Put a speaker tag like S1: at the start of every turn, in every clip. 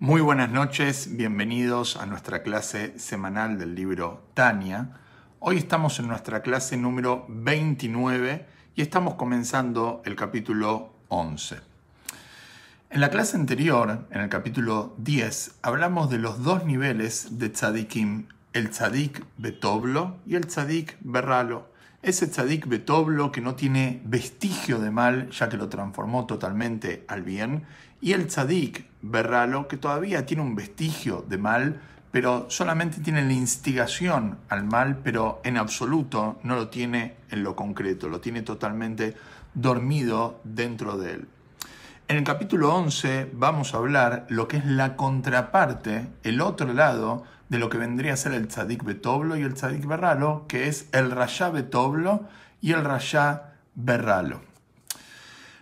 S1: Muy buenas noches, bienvenidos a nuestra clase semanal del libro Tania. Hoy estamos en nuestra clase número 29 y estamos comenzando el capítulo 11. En la clase anterior, en el capítulo 10, hablamos de los dos niveles de tzadikim, el tzadik betoblo y el tzadik berralo. Ese tzadik betoblo que no tiene vestigio de mal, ya que lo transformó totalmente al bien, y el tzadik berralo que todavía tiene un vestigio de mal, pero solamente tiene la instigación al mal, pero en absoluto no lo tiene en lo concreto, lo tiene totalmente dormido dentro de él. En el capítulo 11 vamos a hablar lo que es la contraparte, el otro lado de lo que vendría a ser el tzadik betoblo y el tzadik berralo, que es el rayá betoblo y el rayá berralo.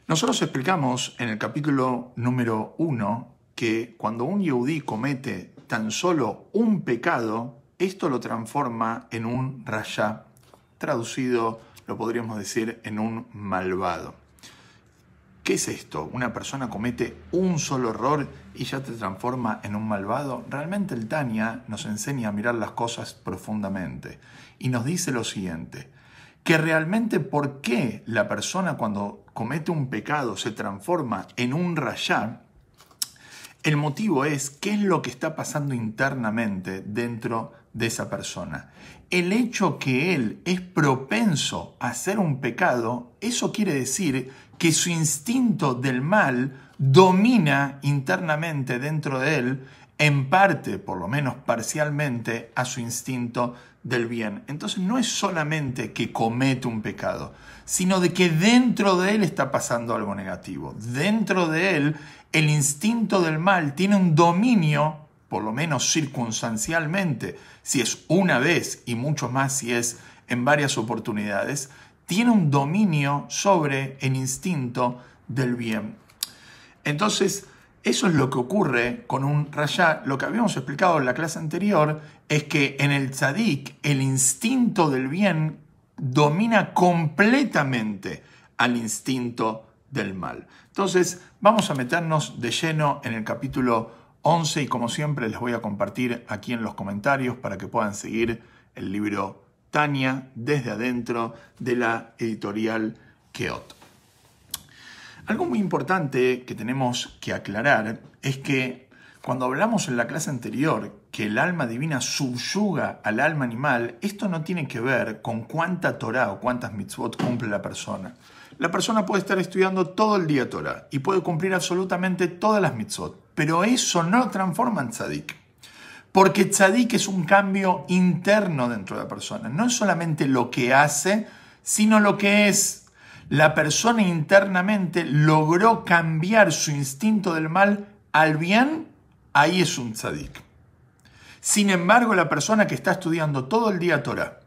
S1: Nosotros explicamos en el capítulo número 1 que cuando un yehudí comete tan solo un pecado, esto lo transforma en un rayá, traducido lo podríamos decir en un malvado. ¿Qué es esto? ¿Una persona comete un solo error y ya te transforma en un malvado? Realmente el Tania nos enseña a mirar las cosas profundamente y nos dice lo siguiente, que realmente por qué la persona cuando comete un pecado se transforma en un rayá, el motivo es qué es lo que está pasando internamente dentro de esa persona. El hecho que él es propenso a hacer un pecado, eso quiere decir que su instinto del mal domina internamente dentro de él, en parte, por lo menos parcialmente, a su instinto del bien. Entonces no es solamente que comete un pecado, sino de que dentro de él está pasando algo negativo. Dentro de él el instinto del mal tiene un dominio, por lo menos circunstancialmente, si es una vez y mucho más si es en varias oportunidades, tiene un dominio sobre el instinto del bien. Entonces, eso es lo que ocurre con un rayá. Lo que habíamos explicado en la clase anterior es que en el tzadik el instinto del bien domina completamente al instinto del mal. Entonces, vamos a meternos de lleno en el capítulo 11 y como siempre les voy a compartir aquí en los comentarios para que puedan seguir el libro Tania desde adentro de la editorial Keot. Algo muy importante que tenemos que aclarar es que cuando hablamos en la clase anterior que el alma divina subyuga al alma animal, esto no tiene que ver con cuánta Torah o cuántas mitzvot cumple la persona. La persona puede estar estudiando todo el día Torah y puede cumplir absolutamente todas las mitzvot, pero eso no transforma en tzadik. Porque tzadik es un cambio interno dentro de la persona. No es solamente lo que hace, sino lo que es. La persona internamente logró cambiar su instinto del mal al bien, ahí es un tzadik. Sin embargo, la persona que está estudiando todo el día Torah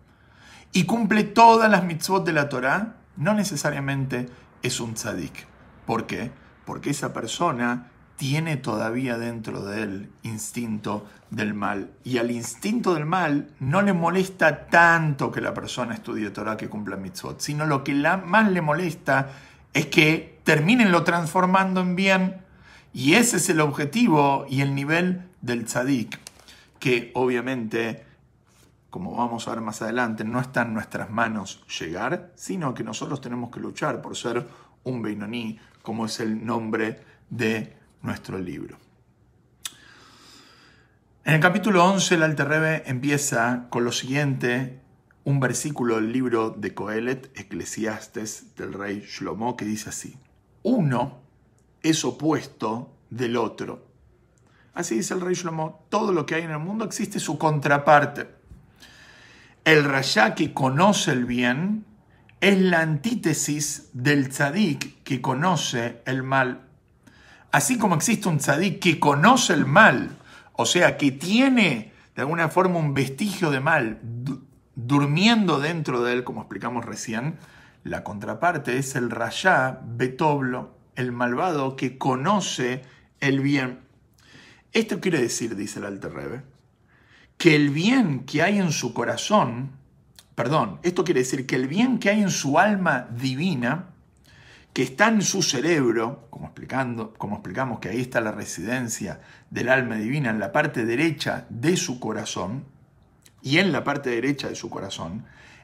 S1: y cumple todas las mitzvot de la Torah, no necesariamente es un tzadik. ¿Por qué? Porque esa persona tiene todavía dentro de él instinto del mal. Y al instinto del mal no le molesta tanto que la persona estudie Torah que cumpla mitzvot, sino lo que más le molesta es que terminen lo transformando en bien. Y ese es el objetivo y el nivel del tzadik, que obviamente como vamos a ver más adelante, no está en nuestras manos llegar, sino que nosotros tenemos que luchar por ser un Beinoní, como es el nombre de nuestro libro. En el capítulo 11, el Alter empieza con lo siguiente, un versículo del libro de Coelet, Eclesiastes, del rey Shlomo, que dice así: Uno es opuesto del otro. Así dice el rey Shlomo: todo lo que hay en el mundo existe su contraparte. El rayá que conoce el bien es la antítesis del tzadik que conoce el mal. Así como existe un tzadik que conoce el mal, o sea, que tiene de alguna forma un vestigio de mal durmiendo dentro de él, como explicamos recién, la contraparte es el rayá betoblo, el malvado que conoce el bien. Esto quiere decir, dice el Alter Rebbe, que el bien que hay en su corazón, perdón, esto quiere decir que el bien que hay en su alma divina, que está en su cerebro, como, explicando, como explicamos que ahí está la residencia del alma divina en la parte derecha de su corazón, y en la parte derecha de su corazón,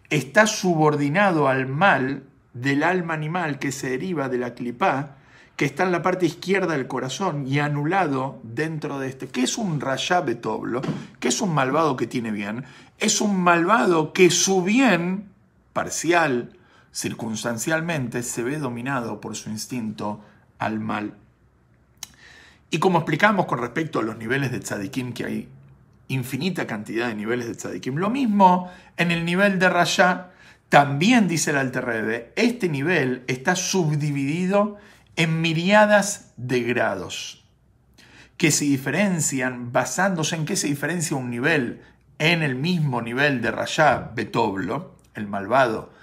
S1: está subordinado al mal del alma animal que se deriva de la clipá, que está en la parte izquierda del corazón y anulado dentro de este. ¿Qué es un rayá betoblo? ¿Qué es un malvado que tiene bien? Es un malvado que su bien parcial, circunstancialmente, se ve dominado por su instinto al mal. Y como explicamos con respecto a los niveles de tzadikim, que hay infinita cantidad de niveles de tzadikim, lo mismo en el nivel de rayá, también dice el Alterrebe, este nivel está subdividido en miriadas de grados que se diferencian basándose en qué se diferencia un nivel en el mismo nivel de Rayá Betoblo, el malvado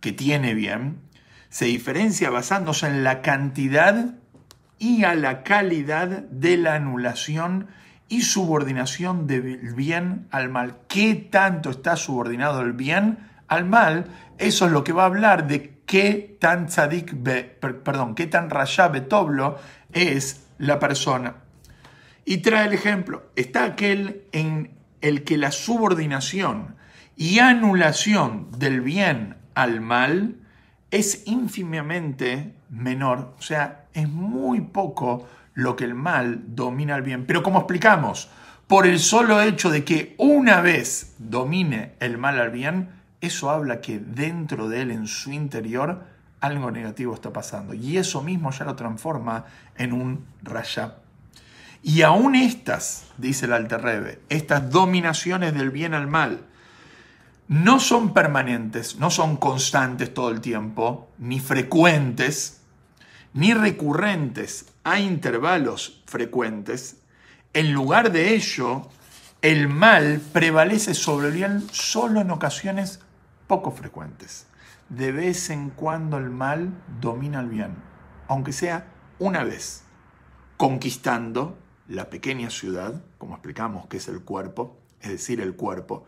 S1: que tiene bien, se diferencia basándose en la cantidad y a la calidad de la anulación y subordinación del bien al mal. ¿Qué tanto está subordinado el bien al mal? Eso es lo que va a hablar de qué tan tzadik, perdón, qué tan rayá betoblo es la persona. Y trae el ejemplo, está aquel en el que la subordinación y anulación del bien al mal es ínfimamente menor, o sea, es muy poco lo que el mal domina al bien. Pero como explicamos, por el solo hecho de que una vez domine el mal al bien, eso habla que dentro de él, en su interior, algo negativo está pasando. Y eso mismo ya lo transforma en un rayá. Y aún estas, dice el Alter estas dominaciones del bien al mal, no son permanentes, no son constantes todo el tiempo, ni frecuentes, ni recurrentes a intervalos frecuentes. En lugar de ello, el mal prevalece sobre el bien solo en ocasiones poco frecuentes. De vez en cuando el mal domina el bien, aunque sea una vez, conquistando la pequeña ciudad, como explicamos que es el cuerpo, es decir, el cuerpo,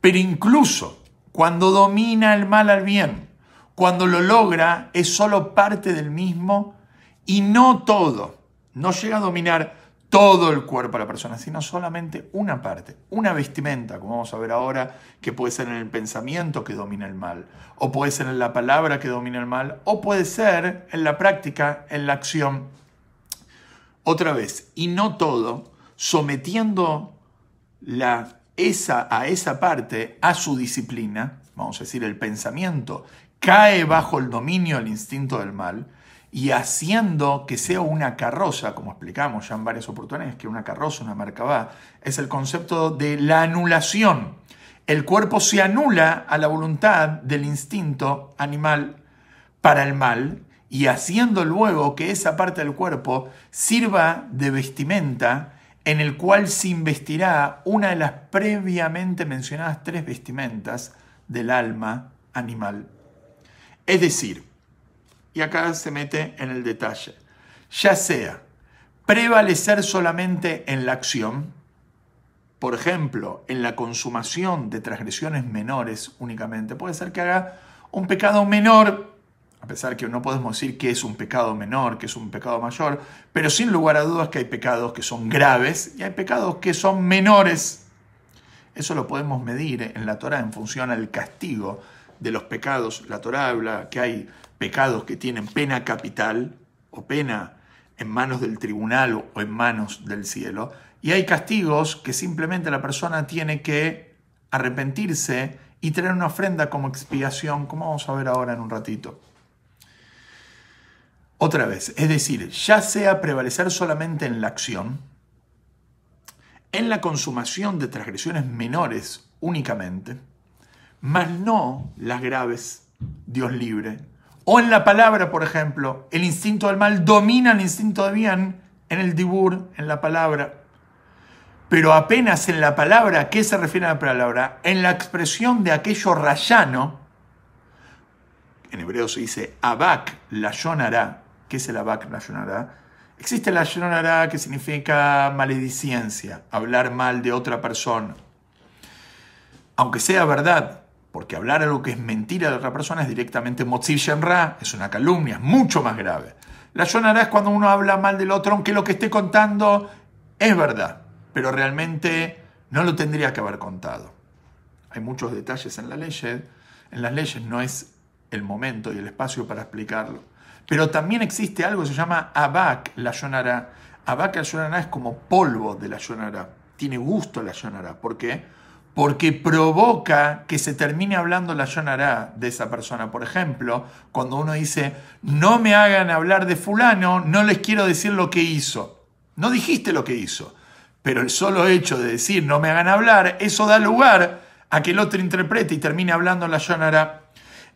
S1: pero incluso cuando domina el mal al bien, cuando lo logra, es solo parte del mismo y no todo. No llega a dominar todo el cuerpo de la persona, sino solamente una parte, una vestimenta, como vamos a ver ahora, que puede ser en el pensamiento que domina el mal, o puede ser en la palabra que domina el mal, o puede ser en la práctica, en la acción. Otra vez, y no todo, sometiendo la, esa, a esa parte a su disciplina, vamos a decir, el pensamiento cae bajo el dominio del instinto del mal, y haciendo que sea una carroza, como explicamos ya en varias oportunidades, que una carroza, una va, es el concepto de la anulación. El cuerpo se anula a la voluntad del instinto animal para el mal y haciendo luego que esa parte del cuerpo sirva de vestimenta en el cual se investirá una de las previamente mencionadas tres vestimentas del alma animal. Es decir, y acá se mete en el detalle. Ya sea prevalecer solamente en la acción, por ejemplo, en la consumación de transgresiones menores únicamente, puede ser que haga un pecado menor, a pesar que no podemos decir que es un pecado menor, que es un pecado mayor, pero sin lugar a dudas que hay pecados que son graves y hay pecados que son menores. Eso lo podemos medir en la Torah en función al castigo de los pecados. La Torah habla que hay pecados que tienen pena capital o pena en manos del tribunal o en manos del cielo, y hay castigos que simplemente la persona tiene que arrepentirse y tener una ofrenda como expiación, como vamos a ver ahora en un ratito. Otra vez, es decir, ya sea prevalecer solamente en la acción, en la consumación de transgresiones menores únicamente, mas no las graves, Dios libre, o en la palabra, por ejemplo, el instinto del mal domina el instinto de bien en el dibur, en la palabra. Pero apenas en la palabra, qué se refiere a la palabra? En la expresión de aquello rayano, en hebreo se dice abak la yonará. ¿Qué es el abak la yonará? Existe la yonará que significa maledicencia, hablar mal de otra persona. Aunque sea verdad Porque hablar algo que es mentira de otra persona es directamente Motziv es una calumnia, es mucho más grave. La Yonara es cuando uno habla mal del otro, aunque lo que esté contando es verdad, pero realmente no lo tendría que haber contado. Hay muchos detalles en la ley, en las leyes no es el momento y el espacio para explicarlo. Pero también existe algo que se llama abak, la yonara. Abak, la yonara es como polvo de la yonara. Tiene gusto la yonara. ¿Por qué? Porque provoca que se termine hablando la yonara de esa persona. Por ejemplo, cuando uno dice, no me hagan hablar de fulano, no les quiero decir lo que hizo. No dijiste lo que hizo. Pero el solo hecho de decir, no me hagan hablar, eso da lugar a que el otro interprete y termine hablando la yonara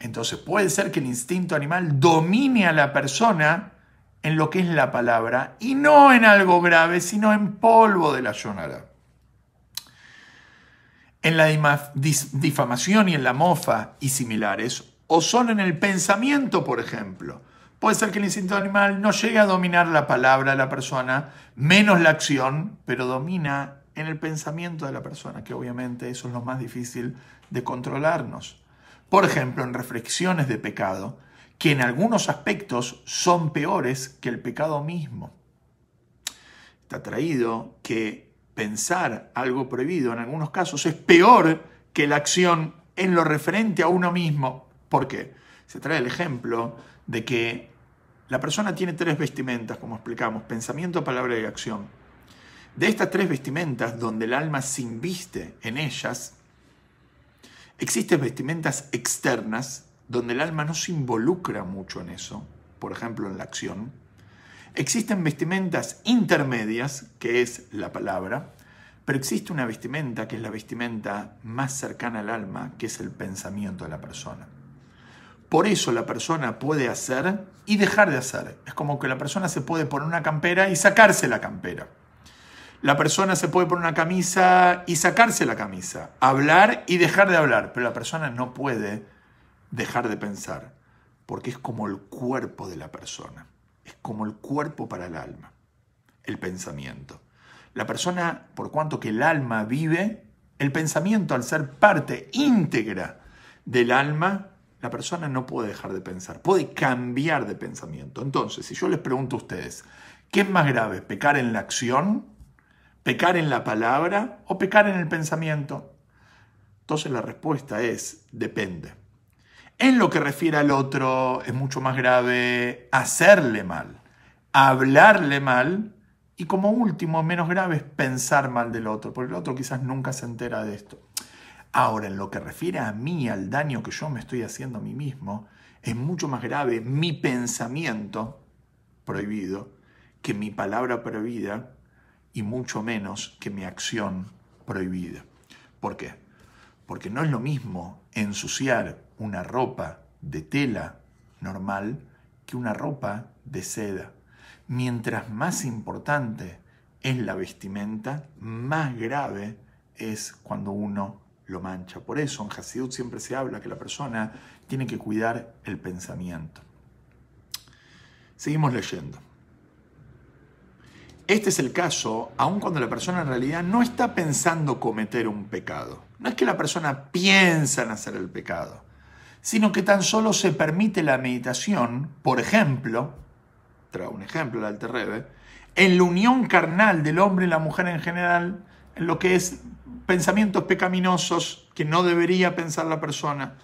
S1: entonces puede ser que el instinto animal domine a la persona en lo que es la palabra y no en algo grave, sino en polvo de la yonara. En la difamación y en la mofa y similares, o son en el pensamiento, por ejemplo. Puede ser que el instinto animal no llegue a dominar la palabra de la persona, menos la acción, pero domina en el pensamiento de la persona, que obviamente eso es lo más difícil de controlarnos por ejemplo, en reflexiones de pecado, que en algunos aspectos son peores que el pecado mismo. Está traído que pensar algo prohibido en algunos casos es peor que la acción en lo referente a uno mismo. ¿Por qué? Se trae el ejemplo de que la persona tiene tres vestimentas, como explicamos, pensamiento, palabra y acción. De estas tres vestimentas, donde el alma se inviste en ellas, Existen vestimentas externas donde el alma no se involucra mucho en eso, por ejemplo en la acción. Existen vestimentas intermedias, que es la palabra, pero existe una vestimenta que es la vestimenta más cercana al alma, que es el pensamiento de la persona. Por eso la persona puede hacer y dejar de hacer. Es como que la persona se puede poner una campera y sacarse la campera. La persona se puede poner una camisa y sacarse la camisa, hablar y dejar de hablar, pero la persona no puede dejar de pensar, porque es como el cuerpo de la persona, es como el cuerpo para el alma, el pensamiento. La persona, por cuanto que el alma vive, el pensamiento al ser parte íntegra del alma, la persona no puede dejar de pensar, puede cambiar de pensamiento. Entonces, si yo les pregunto a ustedes, ¿qué es más grave, pecar en la acción ¿Pecar en la palabra o pecar en el pensamiento? Entonces la respuesta es, depende. En lo que refiere al otro es mucho más grave hacerle mal, hablarle mal y como último, menos grave es pensar mal del otro, porque el otro quizás nunca se entera de esto. Ahora, en lo que refiere a mí, al daño que yo me estoy haciendo a mí mismo, es mucho más grave mi pensamiento prohibido que mi palabra prohibida y mucho menos que mi acción prohibida. ¿Por qué? Porque no es lo mismo ensuciar una ropa de tela normal que una ropa de seda. Mientras más importante es la vestimenta, más grave es cuando uno lo mancha. Por eso en Hasidut siempre se habla que la persona tiene que cuidar el pensamiento. Seguimos leyendo. Este es el caso, aun cuando la persona en realidad no está pensando cometer un pecado. No es que la persona piensa en hacer el pecado, sino que tan solo se permite la meditación, por ejemplo, trae un ejemplo el Alterrebe, en la unión carnal del hombre y la mujer en general, en lo que es pensamientos pecaminosos que no debería pensar la persona,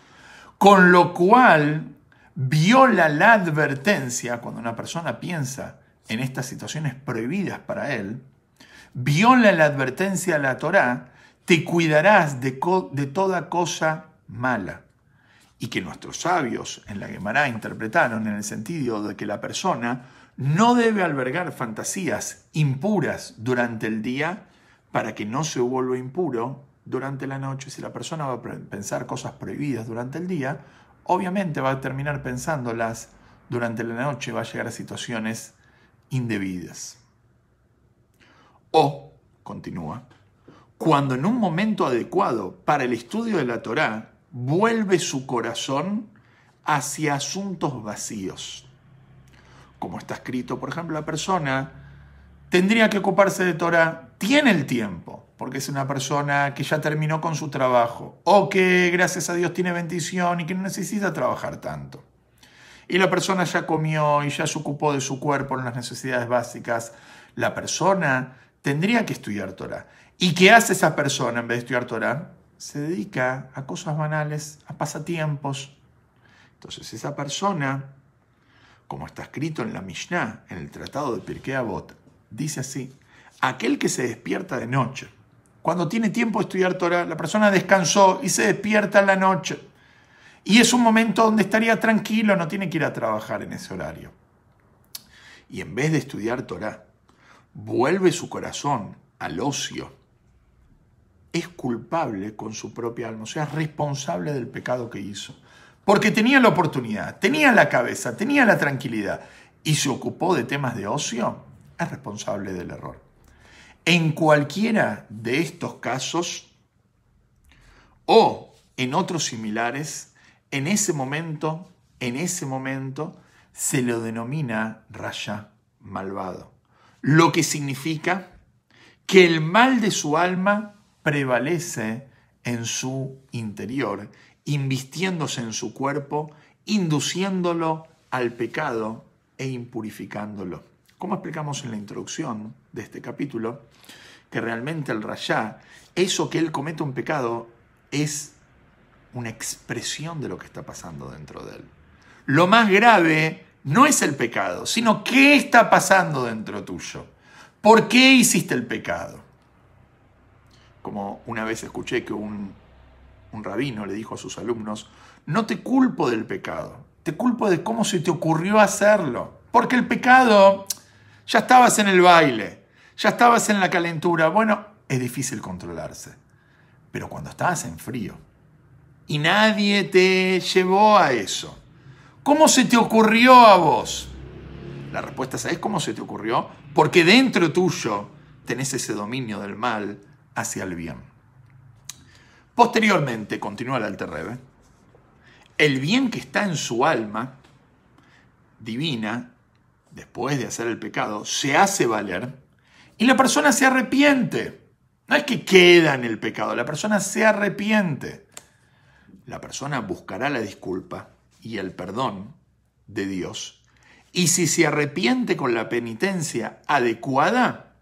S1: con lo cual viola la advertencia cuando una persona piensa en estas situaciones prohibidas para él, viola la advertencia de la Torá, te cuidarás de, de toda cosa mala. Y que nuestros sabios en la Gemara interpretaron en el sentido de que la persona no debe albergar fantasías impuras durante el día para que no se vuelva impuro durante la noche. Si la persona va a pensar cosas prohibidas durante el día, obviamente va a terminar pensándolas durante la noche, va a llegar a situaciones indebidas. O, continúa, cuando en un momento adecuado para el estudio de la Torá vuelve su corazón hacia asuntos vacíos. Como está escrito, por ejemplo, la persona tendría que ocuparse de Torah, tiene el tiempo, porque es una persona que ya terminó con su trabajo o que gracias a Dios tiene bendición y que no necesita trabajar tanto. Y la persona ya comió y ya se ocupó de su cuerpo en las necesidades básicas. La persona tendría que estudiar Torah. ¿Y qué hace esa persona en vez de estudiar Torah? Se dedica a cosas banales, a pasatiempos. Entonces esa persona, como está escrito en la Mishnah, en el Tratado de Pirkei Avot, dice así, aquel que se despierta de noche, cuando tiene tiempo de estudiar Torah, la persona descansó y se despierta en la noche. Y es un momento donde estaría tranquilo, no tiene que ir a trabajar en ese horario. Y en vez de estudiar Torah, vuelve su corazón al ocio, es culpable con su propia alma, o sea, es responsable del pecado que hizo. Porque tenía la oportunidad, tenía la cabeza, tenía la tranquilidad y se ocupó de temas de ocio, es responsable del error. En cualquiera de estos casos o en otros similares, en ese momento, en ese momento, se lo denomina raya malvado. Lo que significa que el mal de su alma prevalece en su interior, invistiéndose en su cuerpo, induciéndolo al pecado e impurificándolo. Como explicamos en la introducción de este capítulo, que realmente el rayá, eso que él comete un pecado, es una expresión de lo que está pasando dentro de él. Lo más grave no es el pecado, sino qué está pasando dentro tuyo. ¿Por qué hiciste el pecado? Como una vez escuché que un, un rabino le dijo a sus alumnos, no te culpo del pecado, te culpo de cómo se te ocurrió hacerlo. Porque el pecado, ya estabas en el baile, ya estabas en la calentura. Bueno, es difícil controlarse. Pero cuando estabas en frío y nadie te llevó a eso, ¿cómo se te ocurrió a vos? La respuesta es, cómo se te ocurrió? Porque dentro tuyo tenés ese dominio del mal hacia el bien. Posteriormente, continúa el Alter el bien que está en su alma divina, después de hacer el pecado, se hace valer y la persona se arrepiente. No es que queda en el pecado, la persona se arrepiente. La persona buscará la disculpa y el perdón de Dios. Y si se arrepiente con la penitencia adecuada,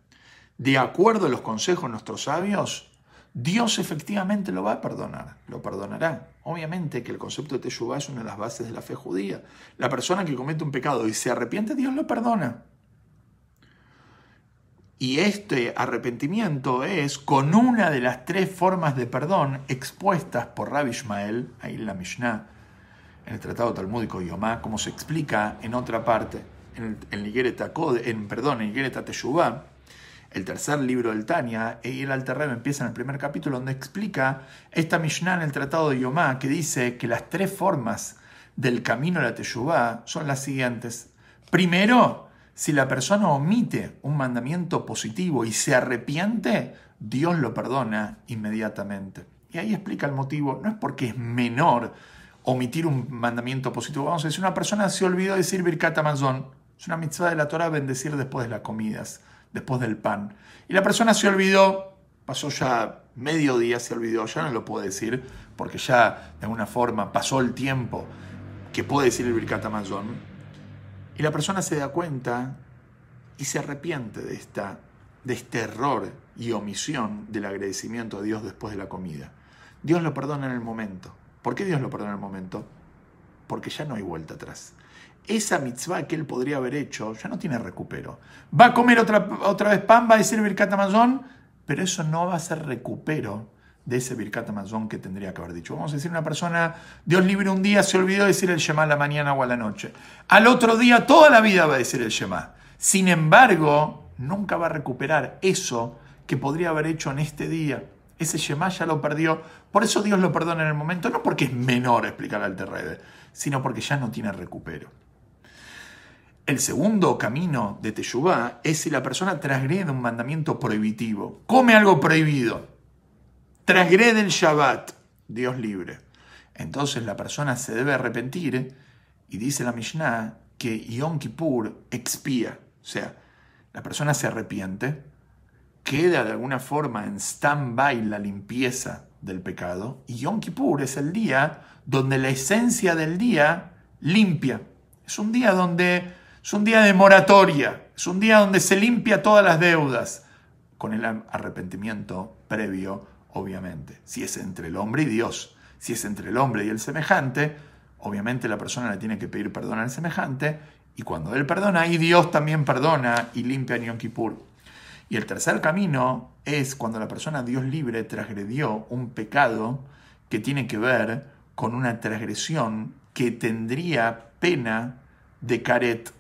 S1: de acuerdo a los consejos de nuestros sabios, Dios efectivamente lo va a perdonar, lo perdonará. Obviamente que el concepto de Teshuvah es una de las bases de la fe judía. La persona que comete un pecado y se arrepiente, Dios lo perdona. Y este arrepentimiento es con una de las tres formas de perdón expuestas por Rabbi Ishmael, ahí en la Mishnah, en el Tratado Talmúdico Yomá, como se explica en otra parte, en, el, en en, perdón, en Teshuvah, el tercer libro del Tania, y el Alter empieza en el primer capítulo donde explica esta Mishnah en el Tratado de Yomá, que dice que las tres formas del camino a la Teshuvah son las siguientes. Primero, si la persona omite un mandamiento positivo y se arrepiente, Dios lo perdona inmediatamente. Y ahí explica el motivo, no es porque es menor omitir un mandamiento positivo. Vamos a decir, una persona se olvidó de decir Birkat Amazon. Es una mitzvah de la Torah bendecir después de las comidas, después del pan. Y la persona se olvidó, pasó ya medio día, se olvidó, ya no lo puede decir, porque ya de alguna forma pasó el tiempo que puede decir el Birkat Amazon y la persona se da cuenta y se arrepiente de, esta, de este error y omisión del agradecimiento a Dios después de la comida. Dios lo perdona en el momento. ¿Por qué Dios lo perdona en el momento? Porque ya no hay vuelta atrás. Esa mitzvah que él podría haber hecho ya no tiene recupero. Va a comer otra, otra vez pan, va a decir Birkat Amazon, pero eso no va a ser recupero de ese Birkat Amazon que tendría que haber dicho. Vamos a decir, una persona, Dios libre un día, se olvidó de decir el Shema a la mañana o a la noche. Al otro día, toda la vida va a decir el Shema. Sin embargo, nunca va a recuperar eso que podría haber hecho en este día. Ese Shema ya lo perdió. Por eso Dios lo perdona en el momento, no porque es menor explicar al Terrede, sino porque ya no tiene recupero. El segundo camino de Teshuvah es si la persona transgrede un mandamiento prohibitivo, come algo prohibido transgrede el Shabbat, Dios libre. Entonces la persona se debe arrepentir y dice la Mishnah que Yom Kippur expía, o sea, la persona se arrepiente, queda de alguna forma en stand-by la limpieza del pecado. Y Yom Kippur es el día donde la esencia del día limpia. Es un día donde es un día de moratoria, es un día donde se limpia todas las deudas, con el arrepentimiento previo, obviamente. Si es entre el hombre y Dios, si es entre el hombre y el semejante, obviamente la persona le tiene que pedir perdón al semejante, y cuando él perdona, y Dios también perdona y limpia en Yom Kippur. Y el tercer camino es cuando la persona Dios libre transgredió un pecado que tiene que ver con una transgresión que tendría pena de caret.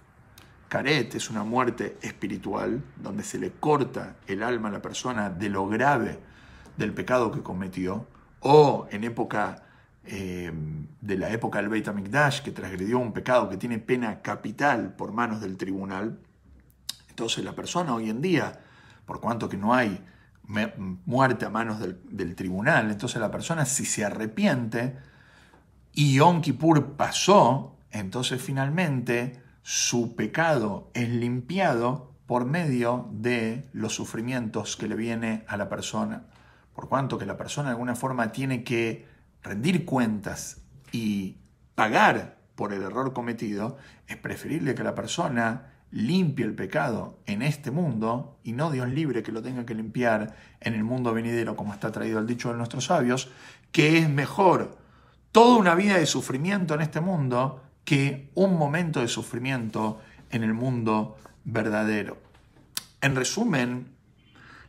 S1: Caret es una muerte espiritual donde se le corta el alma a la persona de lo grave del pecado que cometió, o en época eh, de la época del Beit HaMikdash, que transgredió un pecado que tiene pena capital por manos del tribunal. Entonces la persona hoy en día, por cuanto que no hay muerte a manos del, del tribunal, entonces la persona si se arrepiente, y Yom Kippur pasó, entonces finalmente su pecado es limpiado por medio de los sufrimientos que le viene a la persona. Por cuanto que la persona de alguna forma tiene que rendir cuentas y pagar por el error cometido, es preferible que la persona limpie el pecado en este mundo y no Dios libre que lo tenga que limpiar en el mundo venidero, como está traído el dicho de nuestros sabios, que es mejor toda una vida de sufrimiento en este mundo que un momento de sufrimiento en el mundo verdadero. En resumen,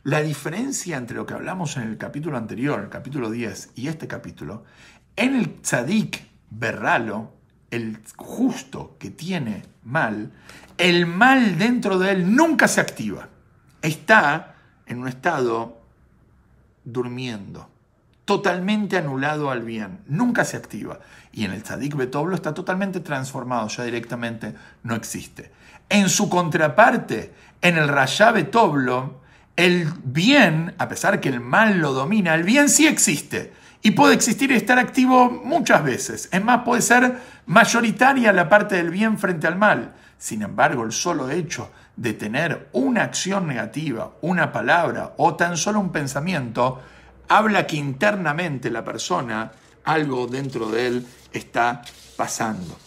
S1: la diferencia entre lo que hablamos en el capítulo anterior, el capítulo 10, y este capítulo, en el tzadik berralo, el justo que tiene mal, el mal dentro de él nunca se activa. Está en un estado durmiendo totalmente anulado al bien, nunca se activa. Y en el tzadik betoblo está totalmente transformado, ya directamente no existe. En su contraparte, en el rayá betoblo, el bien, a pesar que el mal lo domina, el bien sí existe. Y puede existir y estar activo muchas veces. Es más, puede ser mayoritaria la parte del bien frente al mal. Sin embargo, el solo hecho de tener una acción negativa, una palabra o tan solo un pensamiento, habla que internamente la persona, algo dentro de él está pasando.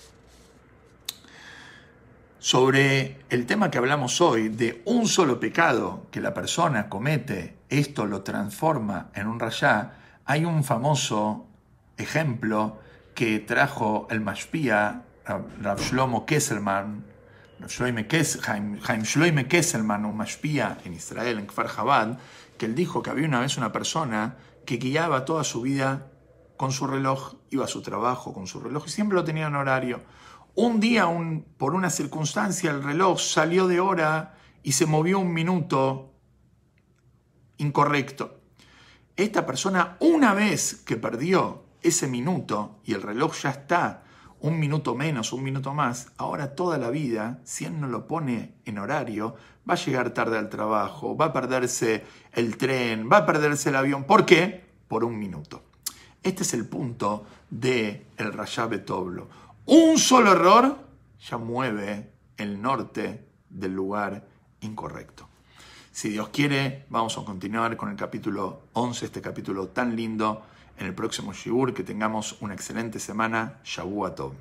S1: Sobre el tema que hablamos hoy, de un solo pecado que la persona comete, esto lo transforma en un rayá, hay un famoso ejemplo que trajo el mashpia Rav Shlomo Kesselman, Haim Shloime Kesselman, un mashpia en Israel, en Kfar Chabad, que él dijo que había una vez una persona que guiaba toda su vida con su reloj, iba a su trabajo con su reloj y siempre lo tenía en horario. Un día, por una circunstancia, el reloj salió de hora y se movió un minuto incorrecto. Esta persona, una vez que perdió ese minuto y el reloj ya está un minuto menos, un minuto más, ahora toda la vida, si él no lo pone en horario, va a llegar tarde al trabajo, va a perderse el tren, va a perderse el avión. ¿Por qué? Por un minuto. Este es el punto de el Rayabe Toblo. Un solo error ya mueve el norte del lugar incorrecto. Si Dios quiere, vamos a continuar con el capítulo 11, este capítulo tan lindo en el próximo Shibur. Que tengamos una excelente semana. Shabu Tov.